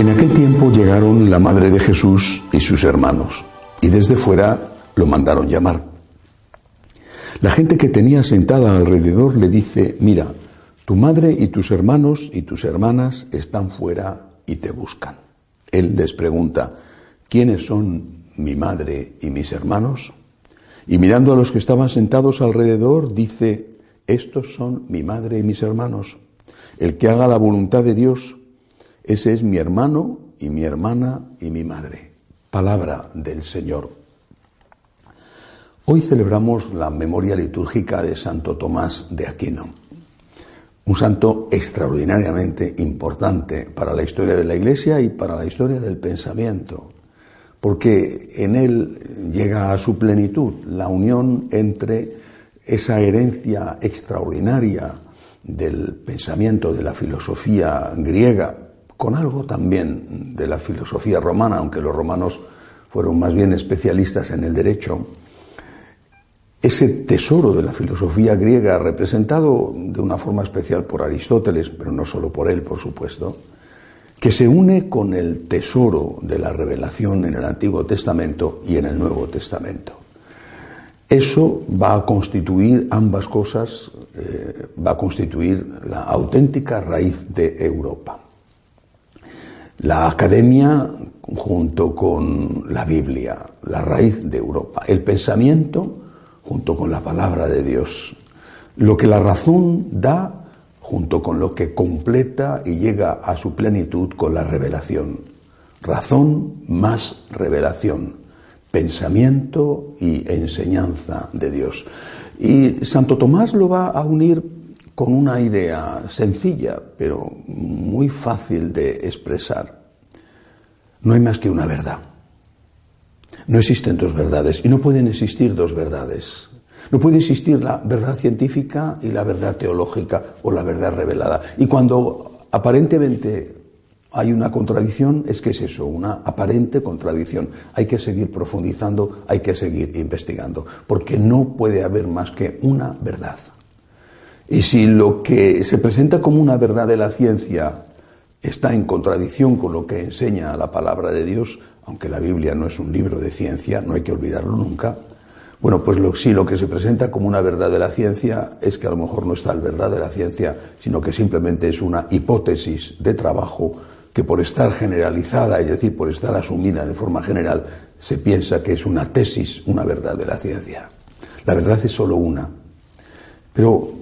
En aquel tiempo llegaron la madre de Jesús y sus hermanos, y desde fuera lo mandaron llamar. La gente que tenía sentada alrededor le dice, mira, tu madre y tus hermanos y tus hermanas están fuera y te buscan. Él les pregunta, ¿quiénes son mi madre y mis hermanos? Y mirando a los que estaban sentados alrededor, dice, estos son mi madre y mis hermanos. El que haga la voluntad de Dios, ese es mi hermano y mi hermana y mi madre. Palabra del Señor. Hoy celebramos la memoria litúrgica de Santo Tomás de Aquino, un santo extraordinariamente importante para la historia de la Iglesia y para la historia del pensamiento, porque en él llega a su plenitud la unión entre esa herencia extraordinaria del pensamiento de la filosofía griega, con algo también de la filosofía romana, aunque los romanos fueron más bien especialistas en el derecho, ese tesoro de la filosofía griega, representado de una forma especial por Aristóteles, pero no solo por él, por supuesto, que se une con el tesoro de la revelación en el Antiguo Testamento y en el Nuevo Testamento. Eso va a constituir ambas cosas, eh, va a constituir la auténtica raíz de Europa. La academia junto con la Biblia, la raíz de Europa. El pensamiento junto con la palabra de Dios. Lo que la razón da junto con lo que completa y llega a su plenitud con la revelación. Razón más revelación. Pensamiento y enseñanza de Dios. Y Santo Tomás lo va a unir con una idea sencilla, pero muy fácil de expresar. No hay más que una verdad. No existen dos verdades y no pueden existir dos verdades. No puede existir la verdad científica y la verdad teológica o la verdad revelada. Y cuando aparentemente hay una contradicción, es que es eso, una aparente contradicción. Hay que seguir profundizando, hay que seguir investigando, porque no puede haber más que una verdad. Y si lo que se presenta como una verdad de la ciencia está en contradicción con lo que enseña la palabra de Dios, aunque la Biblia no es un libro de ciencia, no hay que olvidarlo nunca, bueno, pues lo, si lo que se presenta como una verdad de la ciencia es que a lo mejor no está la verdad de la ciencia, sino que simplemente es una hipótesis de trabajo que por estar generalizada, es decir, por estar asumida de forma general, se piensa que es una tesis, una verdad de la ciencia. La verdad es solo una. Pero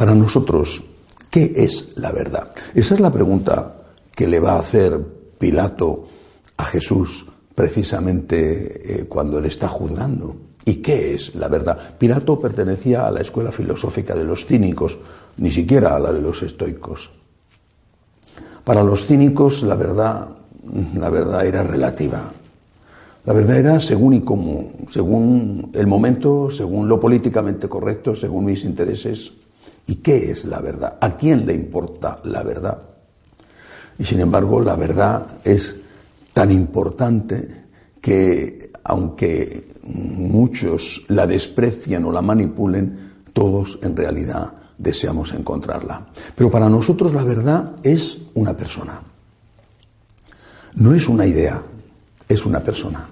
para nosotros, ¿qué es la verdad? Esa es la pregunta que le va a hacer Pilato a Jesús precisamente eh, cuando él está juzgando. ¿Y qué es la verdad? Pilato pertenecía a la escuela filosófica de los cínicos, ni siquiera a la de los estoicos. Para los cínicos la verdad, la verdad era relativa. La verdad era según y como, según el momento, según lo políticamente correcto, según mis intereses. ¿Y qué es la verdad? ¿A quién le importa la verdad? Y sin embargo, la verdad es tan importante que, aunque muchos la desprecian o la manipulen, todos en realidad deseamos encontrarla. Pero para nosotros la verdad es una persona. No es una idea, es una persona.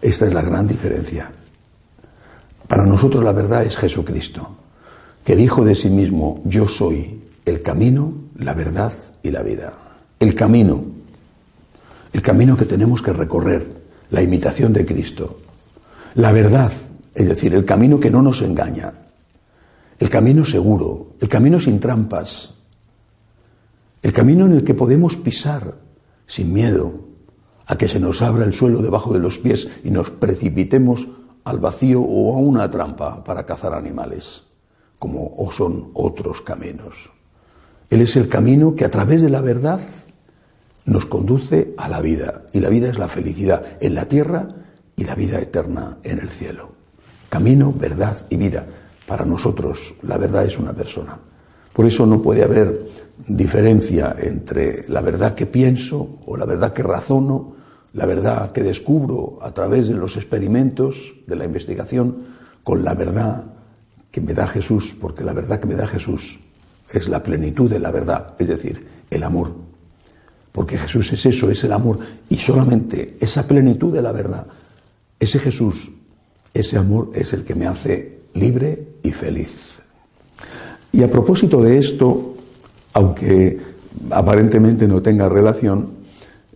Esta es la gran diferencia. Para nosotros la verdad es Jesucristo que dijo de sí mismo, yo soy el camino, la verdad y la vida. El camino, el camino que tenemos que recorrer, la imitación de Cristo. La verdad, es decir, el camino que no nos engaña, el camino seguro, el camino sin trampas, el camino en el que podemos pisar sin miedo, a que se nos abra el suelo debajo de los pies y nos precipitemos al vacío o a una trampa para cazar animales, como son otros caminos. Él es el camino que a través de la verdad nos conduce a la vida, y la vida es la felicidad en la tierra y la vida eterna en el cielo. Camino, verdad y vida. Para nosotros la verdad es una persona. Por eso no puede haber diferencia entre la verdad que pienso o la verdad que razono, la verdad que descubro a través de los experimentos, de la investigación, con la verdad que me da Jesús, porque la verdad que me da Jesús es la plenitud de la verdad, es decir, el amor. Porque Jesús es eso, es el amor. Y solamente esa plenitud de la verdad, ese Jesús, ese amor es el que me hace libre y feliz. Y a propósito de esto, aunque aparentemente no tenga relación,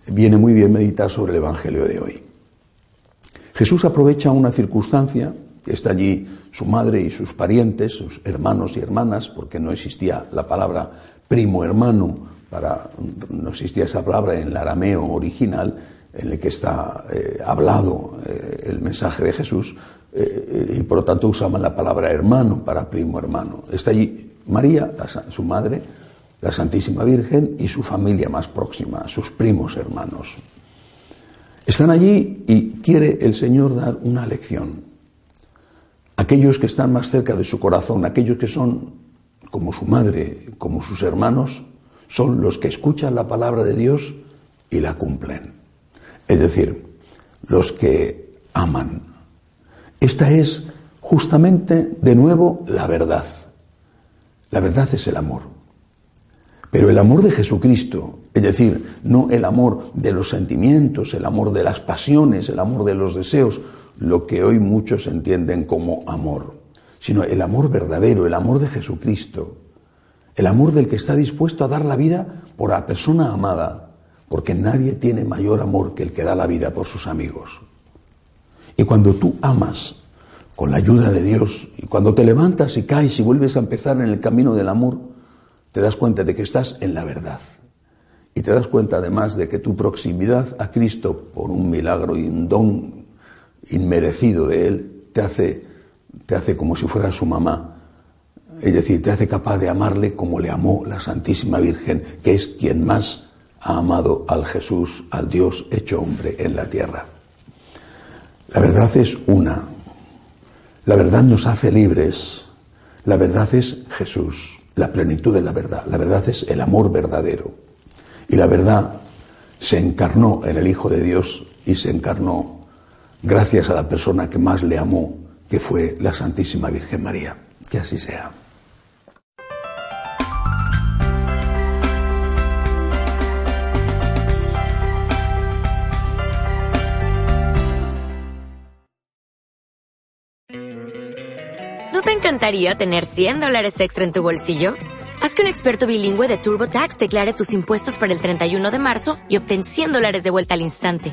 viene muy bien meditar sobre el Evangelio de hoy. Jesús aprovecha una circunstancia, está allí su madre y sus parientes, sus hermanos y hermanas, porque no existía la palabra primo hermano, para, no existía esa palabra en el arameo original en el que está eh, hablado eh, el mensaje de Jesús, eh, y por lo tanto usaban la palabra hermano para primo hermano. Está allí María, su madre, la Santísima Virgen y su familia más próxima, sus primos hermanos. Están allí y quiere el Señor dar una lección. Aquellos que están más cerca de su corazón, aquellos que son como su madre, como sus hermanos, son los que escuchan la palabra de Dios y la cumplen. Es decir, los que aman. Esta es justamente, de nuevo, la verdad. La verdad es el amor. Pero el amor de Jesucristo, es decir, no el amor de los sentimientos, el amor de las pasiones, el amor de los deseos, lo que hoy muchos entienden como amor, sino el amor verdadero, el amor de Jesucristo, el amor del que está dispuesto a dar la vida por la persona amada, porque nadie tiene mayor amor que el que da la vida por sus amigos. Y cuando tú amas con la ayuda de Dios, y cuando te levantas y caes y vuelves a empezar en el camino del amor, te das cuenta de que estás en la verdad. Y te das cuenta además de que tu proximidad a Cristo por un milagro y un don inmerecido de Él te hace, te hace como si fuera su mamá. Es decir, te hace capaz de amarle como le amó la Santísima Virgen, que es quien más ha amado al Jesús, al Dios hecho hombre en la tierra. La verdad es una. La verdad nos hace libres. La verdad es Jesús la plenitud de la verdad. La verdad es el amor verdadero. Y la verdad se encarnó en el Hijo de Dios y se encarnó gracias a la persona que más le amó, que fue la Santísima Virgen María. Que así sea. encantaría tener 100 dólares extra en tu bolsillo? Haz que un experto bilingüe de TurboTax declare tus impuestos para el 31 de marzo y obtén 100 dólares de vuelta al instante.